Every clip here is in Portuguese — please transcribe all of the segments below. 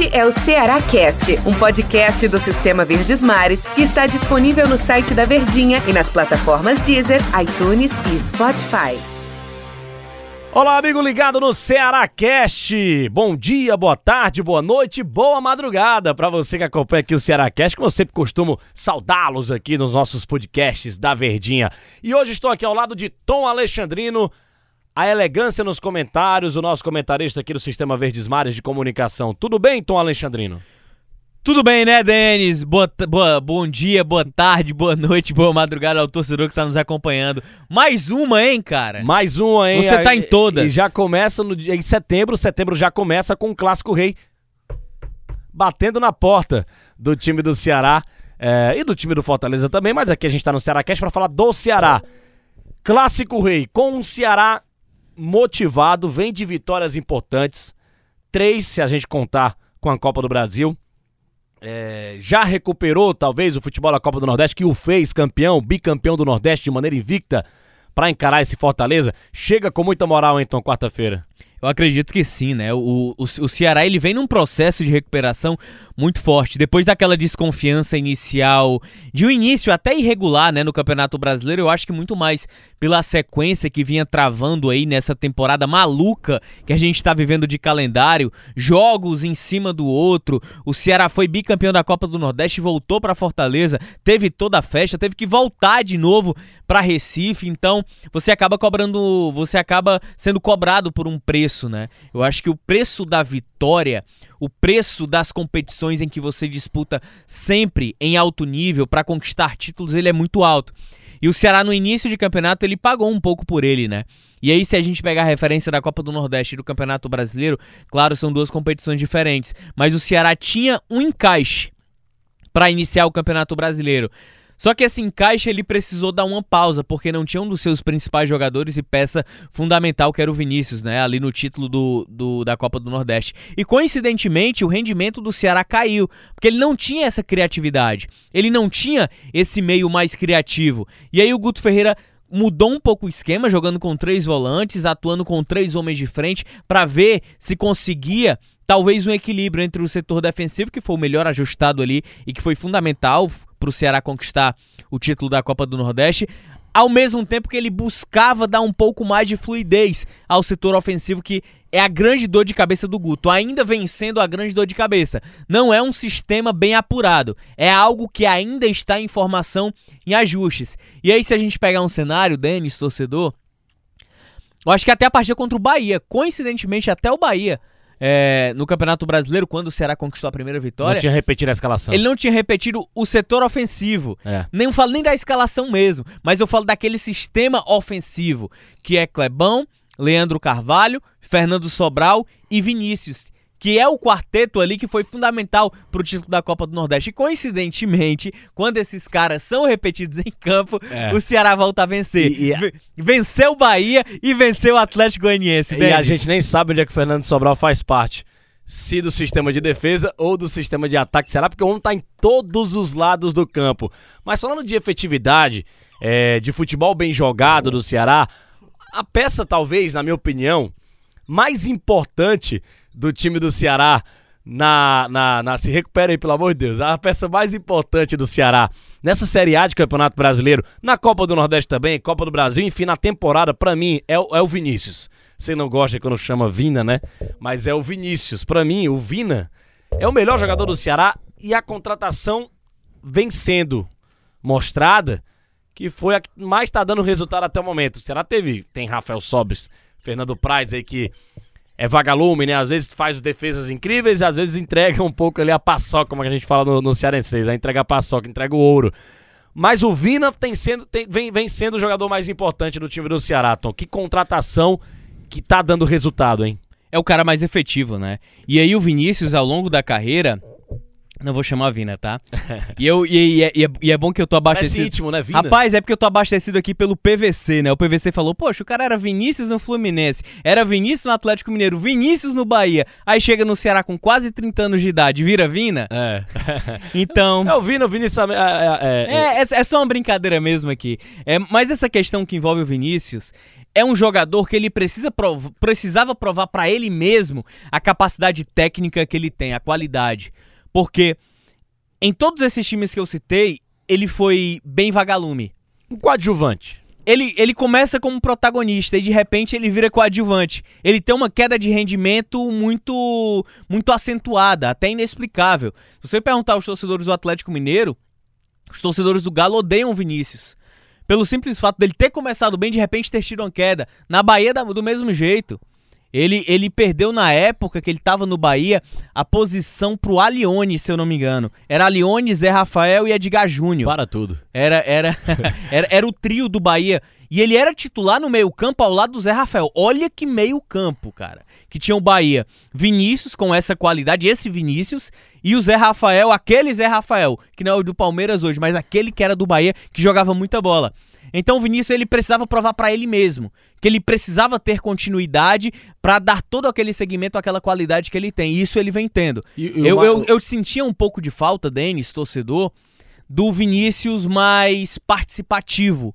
Este é o Ceará Cast, um podcast do Sistema Verdes Mares que está disponível no site da Verdinha e nas plataformas Deezer, iTunes e Spotify. Olá, amigo ligado no Ceará Cast. Bom dia, boa tarde, boa noite, boa madrugada para você que acompanha aqui o Ceará Cast, como eu sempre costumo saudá-los aqui nos nossos podcasts da Verdinha. E hoje estou aqui ao lado de Tom Alexandrino, a elegância nos comentários, o nosso comentarista aqui do Sistema Verdes Mares de Comunicação. Tudo bem, Tom Alexandrino? Tudo bem, né, Denis? Boa, boa, bom dia, boa tarde, boa noite, boa madrugada ao torcedor que tá nos acompanhando. Mais uma, hein, cara? Mais uma, hein? Você tá em todas. E já começa no, em setembro, setembro já começa com o Clássico Rei batendo na porta do time do Ceará é, e do time do Fortaleza também, mas aqui a gente tá no Ceará Cast pra falar do Ceará. Clássico Rei, com o Ceará motivado, vem de vitórias importantes, três se a gente contar com a Copa do Brasil é, já recuperou talvez o futebol da Copa do Nordeste, que o fez campeão, bicampeão do Nordeste de maneira invicta, para encarar esse Fortaleza? Chega com muita moral, então, quarta-feira. Eu acredito que sim, né? O, o, o, Ceará ele vem num processo de recuperação muito forte. Depois daquela desconfiança inicial, de um início até irregular, né, no Campeonato Brasileiro, eu acho que muito mais pela sequência que vinha travando aí nessa temporada maluca que a gente está vivendo de calendário, jogos em cima do outro. O Ceará foi bicampeão da Copa do Nordeste, voltou para Fortaleza, teve toda a festa, teve que voltar de novo para Recife. Então, você acaba cobrando, você acaba sendo cobrado por um preço, né? Eu acho que o preço da vitória, o preço das competições em que você disputa sempre em alto nível para conquistar títulos, ele é muito alto. E o Ceará no início de campeonato ele pagou um pouco por ele, né? E aí se a gente pegar a referência da Copa do Nordeste e do Campeonato Brasileiro, claro, são duas competições diferentes, mas o Ceará tinha um encaixe para iniciar o Campeonato Brasileiro. Só que esse encaixe ele precisou dar uma pausa, porque não tinha um dos seus principais jogadores e peça fundamental, que era o Vinícius, né? Ali no título do, do, da Copa do Nordeste. E coincidentemente, o rendimento do Ceará caiu, porque ele não tinha essa criatividade. Ele não tinha esse meio mais criativo. E aí o Guto Ferreira mudou um pouco o esquema, jogando com três volantes, atuando com três homens de frente, para ver se conseguia talvez um equilíbrio entre o setor defensivo, que foi o melhor ajustado ali e que foi fundamental para o Ceará conquistar o título da Copa do Nordeste, ao mesmo tempo que ele buscava dar um pouco mais de fluidez ao setor ofensivo, que é a grande dor de cabeça do Guto, ainda vencendo a grande dor de cabeça. Não é um sistema bem apurado, é algo que ainda está em formação, em ajustes. E aí, se a gente pegar um cenário, Denis, torcedor, eu acho que até a partida contra o Bahia, coincidentemente, até o Bahia é, no Campeonato Brasileiro, quando o Ceará conquistou a primeira vitória. Não tinha repetido a escalação. Ele não tinha repetido o setor ofensivo. É. Nem falo nem da escalação mesmo, mas eu falo daquele sistema ofensivo, que é Clebão, Leandro Carvalho, Fernando Sobral e Vinícius que é o quarteto ali que foi fundamental para o título da Copa do Nordeste. E coincidentemente, quando esses caras são repetidos em campo, é. o Ceará volta a vencer. E, e... Venceu o Bahia e venceu o Atlético Goianiense. E a gente nem sabe onde é que o Fernando Sobral faz parte. Se do sistema de defesa ou do sistema de ataque, será? Porque o homem está em todos os lados do campo. Mas falando de efetividade, é, de futebol bem jogado do Ceará, a peça, talvez, na minha opinião, mais importante do time do Ceará na, na, na, Se recupera aí, pelo amor de Deus. A peça mais importante do Ceará nessa Série A de Campeonato Brasileiro, na Copa do Nordeste também, Copa do Brasil, enfim, na temporada, para mim, é, é o Vinícius. Você não gosta quando chama Vina, né? Mas é o Vinícius. Para mim, o Vina é o melhor jogador do Ceará e a contratação vem sendo mostrada que foi a que mais está dando resultado até o momento. O Ceará teve, tem Rafael Sobres, Fernando Praz aí que é vagalume, né? Às vezes faz defesas incríveis, às vezes entrega um pouco ali a paçoca, como a gente fala no, no Cearense, né? entrega a paçoca, entrega o ouro. Mas o Vina tem sendo, tem, vem, vem sendo o jogador mais importante do time do Ceará, Tom. Que contratação que tá dando resultado, hein? É o cara mais efetivo, né? E aí o Vinícius, ao longo da carreira, não vou chamar Vina, tá? E, eu, e, e, é, e, é, bom que eu tô abastecido. Parece íntimo, né, Vina? Rapaz, é porque eu tô abastecido aqui pelo PVC, né? O PVC falou, poxa, o cara era Vinícius no Fluminense, era Vinícius no Atlético Mineiro, Vinícius no Bahia. Aí chega no Ceará com quase 30 anos de idade, vira Vina? É. Então. É o Vina, o Vinícius. É, é, é, é, é só uma brincadeira mesmo aqui. É, mas essa questão que envolve o Vinícius é um jogador que ele precisa prov precisava provar para ele mesmo a capacidade técnica que ele tem, a qualidade. Porque em todos esses times que eu citei, ele foi bem vagalume. Um coadjuvante. Ele, ele começa como protagonista e de repente ele vira coadjuvante. Ele tem uma queda de rendimento muito muito acentuada, até inexplicável. Se você perguntar aos torcedores do Atlético Mineiro, os torcedores do Galo odeiam o Vinícius. Pelo simples fato dele ter começado bem, de repente ter tido uma queda. Na Bahia, do mesmo jeito. Ele, ele perdeu na época que ele estava no Bahia a posição pro Alione, se eu não me engano. Era Alione, Zé Rafael e Edgar Júnior. Para tudo. Era, era, era, era o trio do Bahia. E ele era titular no meio-campo ao lado do Zé Rafael. Olha que meio-campo, cara. Que tinha o Bahia. Vinícius com essa qualidade, esse Vinícius. E o Zé Rafael, aquele Zé Rafael, que não é o do Palmeiras hoje, mas aquele que era do Bahia, que jogava muita bola. Então o Vinícius ele precisava provar para ele mesmo que ele precisava ter continuidade para dar todo aquele segmento, aquela qualidade que ele tem. E isso ele vem tendo. E, e eu, uma... eu, eu sentia um pouco de falta, Denis, torcedor, do Vinícius mais participativo.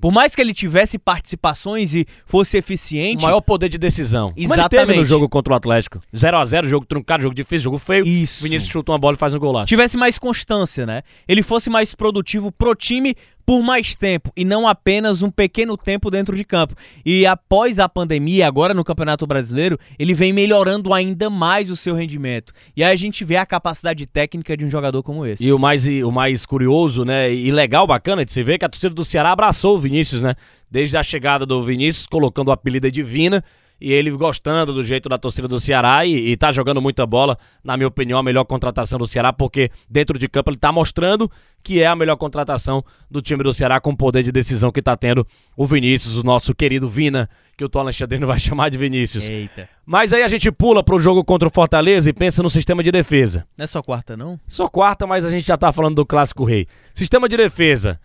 Por mais que ele tivesse participações e fosse eficiente. O maior poder de decisão. Exatamente. Como ele teve no jogo contra o Atlético. 0 a 0 jogo truncado, jogo difícil, jogo feio. Isso. Vinícius chuta uma bola e faz um golaço. Tivesse mais constância, né? Ele fosse mais produtivo pro time por mais tempo e não apenas um pequeno tempo dentro de campo. E após a pandemia, agora no Campeonato Brasileiro, ele vem melhorando ainda mais o seu rendimento. E aí a gente vê a capacidade técnica de um jogador como esse. E o mais, o mais curioso, né, e legal, bacana de se ver que a torcida do Ceará abraçou o Vinícius, né? Desde a chegada do Vinícius, colocando o apelido Divina e ele gostando do jeito da torcida do Ceará e, e tá jogando muita bola, na minha opinião, a melhor contratação do Ceará, porque dentro de campo ele tá mostrando que é a melhor contratação do time do Ceará com o poder de decisão que tá tendo o Vinícius, o nosso querido Vina, que o Tom Alexandrino vai chamar de Vinícius. Eita. Mas aí a gente pula pro jogo contra o Fortaleza e pensa no sistema de defesa. Não é só quarta, não? Só quarta, mas a gente já tá falando do Clássico Rei. Sistema de defesa.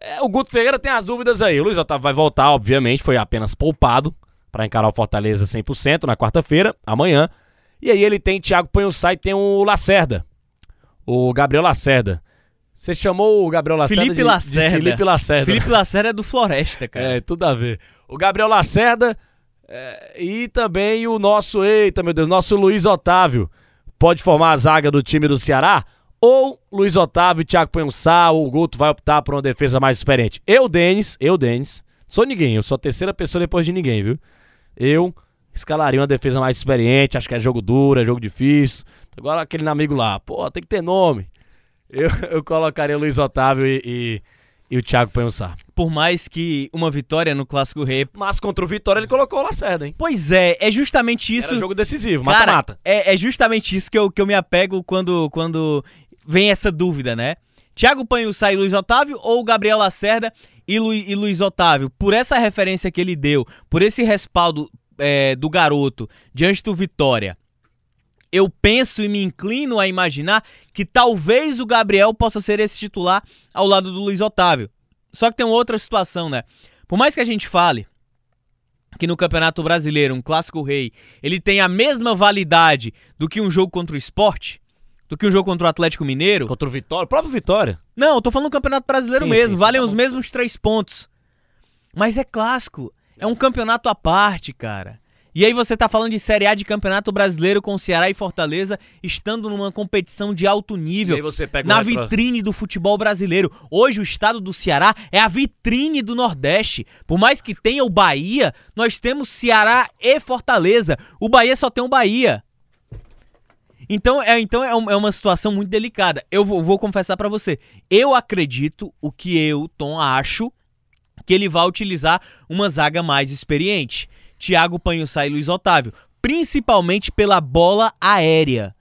É, o Guto Ferreira tem as dúvidas aí. O Luiz Otávio vai voltar, obviamente, foi apenas poupado para encarar o Fortaleza 100% na quarta-feira, amanhã. E aí ele tem Thiago Panhussá e tem o Lacerda. O Gabriel Lacerda. Você chamou o Gabriel Lacerda Felipe de, Lacerda. De Felipe Lacerda. Felipe Lacerda é do Floresta, cara. É, tudo a ver. O Gabriel Lacerda é, e também o nosso, eita meu Deus, nosso Luiz Otávio. Pode formar a zaga do time do Ceará? Ou Luiz Otávio e Thiago Panhussá, ou o Guto vai optar por uma defesa mais experiente? Eu, Denis, eu, Denis, sou ninguém, eu sou a terceira pessoa depois de ninguém, viu? eu escalaria uma defesa mais experiente, acho que é jogo duro, é jogo difícil. Igual aquele amigo lá, pô, tem que ter nome. Eu, eu colocaria o Luiz Otávio e, e, e o Thiago Panhussá. Por mais que uma vitória no Clássico Rei... Mas contra o Vitória ele colocou o Lacerda, hein? Pois é, é justamente isso... Era jogo decisivo, mata-mata. É, é justamente isso que eu, que eu me apego quando, quando vem essa dúvida, né? Thiago Panhussá e Luiz Otávio ou Gabriel Lacerda e, Lu, e Luiz Otávio, por essa referência que ele deu, por esse respaldo é, do garoto diante do Vitória, eu penso e me inclino a imaginar que talvez o Gabriel possa ser esse titular ao lado do Luiz Otávio. Só que tem outra situação, né? Por mais que a gente fale que no Campeonato Brasileiro, um clássico rei, ele tem a mesma validade do que um jogo contra o esporte, do que um jogo contra o Atlético Mineiro. Contra o Vitória, o próprio Vitória. Não, eu tô falando do Campeonato Brasileiro sim, mesmo. Sim, Valem tá os mesmos três pontos. Mas é clássico. É um campeonato à parte, cara. E aí você tá falando de Série A de Campeonato Brasileiro com Ceará e Fortaleza estando numa competição de alto nível na vitrine do futebol brasileiro. Hoje o estado do Ceará é a vitrine do Nordeste. Por mais que tenha o Bahia, nós temos Ceará e Fortaleza. O Bahia só tem o Bahia. Então, é, então é, é uma situação muito delicada. Eu vou, vou confessar para você. Eu acredito o que eu, Tom, acho que ele vai utilizar uma zaga mais experiente. Thiago Panhussá e Luiz Otávio. Principalmente pela bola aérea.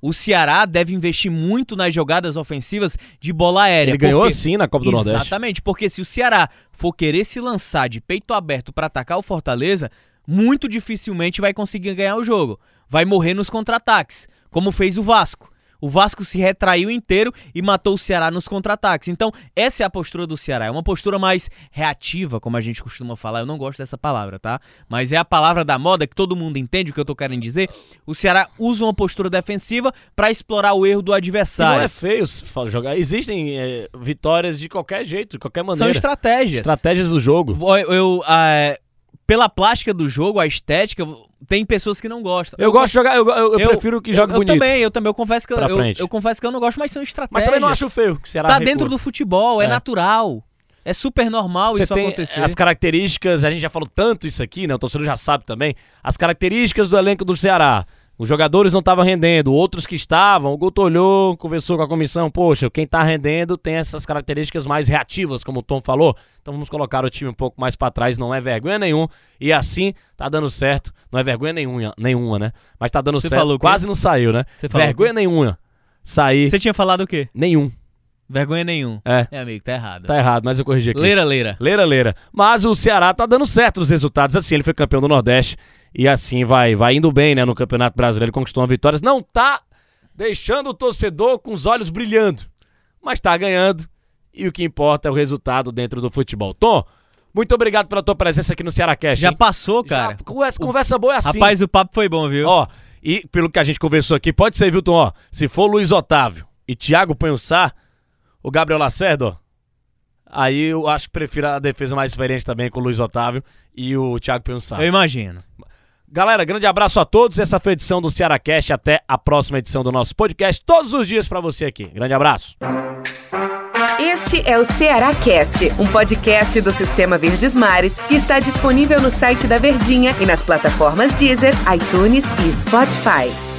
O Ceará deve investir muito nas jogadas ofensivas de bola aérea. Ele ganhou sim na Copa do Exatamente, Nordeste. Exatamente, porque se o Ceará for querer se lançar de peito aberto para atacar o Fortaleza, muito dificilmente vai conseguir ganhar o jogo. Vai morrer nos contra-ataques como fez o Vasco. O Vasco se retraiu inteiro e matou o Ceará nos contra-ataques. Então, essa é a postura do Ceará. É uma postura mais reativa, como a gente costuma falar. Eu não gosto dessa palavra, tá? Mas é a palavra da moda que todo mundo entende o que eu tô querendo dizer. O Ceará usa uma postura defensiva para explorar o erro do adversário. E não é feio jogar. Existem é, vitórias de qualquer jeito, de qualquer maneira. São estratégias. Estratégias do jogo. Eu, eu, uh, pela plástica do jogo, a estética, tem pessoas que não gostam. Eu, gosto de jogar, eu, eu, eu prefiro que jogue eu, bonito. Eu também, eu também, eu confesso que eu, eu, eu confesso que eu não gosto, mas são estratégias. Mas também não acho feio que o Ceará Tá recua. dentro do futebol, é, É. natural. É super normal Você isso tem acontecer. as características, a gente já falou tanto isso aqui, né? O torcedor já sabe também. As características do elenco do Ceará. Os jogadores não estavam rendendo, outros que estavam, o Guto olhou, conversou com a comissão, poxa, quem tá rendendo tem essas características mais reativas, como o Tom falou. Então vamos colocar o time um pouco mais pra trás, não é vergonha nenhum. E assim tá dando certo. Não é vergonha nenhuma, nenhuma né? Mas tá dando Você certo. falou? Quase não saiu, né? Você falou vergonha nenhuma. Sair Você tinha falado o quê? nenhum. Vergonha nenhum. É, É, amigo, tá errado. tá errado, mas eu corrigi aqui. Leira, leira. Leira, leira. Mas o Ceará tá dando certo nos resultados. Assim, ele foi campeão do Nordeste. E assim vai, vai indo bem, né? No Campeonato Brasileiro, conquistou uma vitória. Não tá deixando o torcedor com os olhos brilhando. Mas tá ganhando. E o que importa é o resultado dentro do futebol. Tom, muito obrigado pela tua presença aqui no Ceará Cash. Já hein? passou, cara. Já, conversa, conversa boa é assim. Rapaz, o papo foi bom, viu? Ó, e pelo que a gente conversou aqui, pode ser, viu, Tom? Ó, se for Luiz Otávio e Thiago Panhussá, o Gabriel Lacerda, ó, aí eu acho que prefiro a defesa mais experiente também com o Luiz Otávio e o Thiago Panhussá. Eu imagino. Galera, grande abraço a todos. Essa foi a edição do Ceará Cast. Até a próxima edição do nosso podcast. Todos os dias pra você aqui. Grande abraço. Este é o Ceará Cast, um podcast do Sistema Verdes Mares que está disponível no site da Verdinha e nas plataformas Deezer, iTunes e Spotify.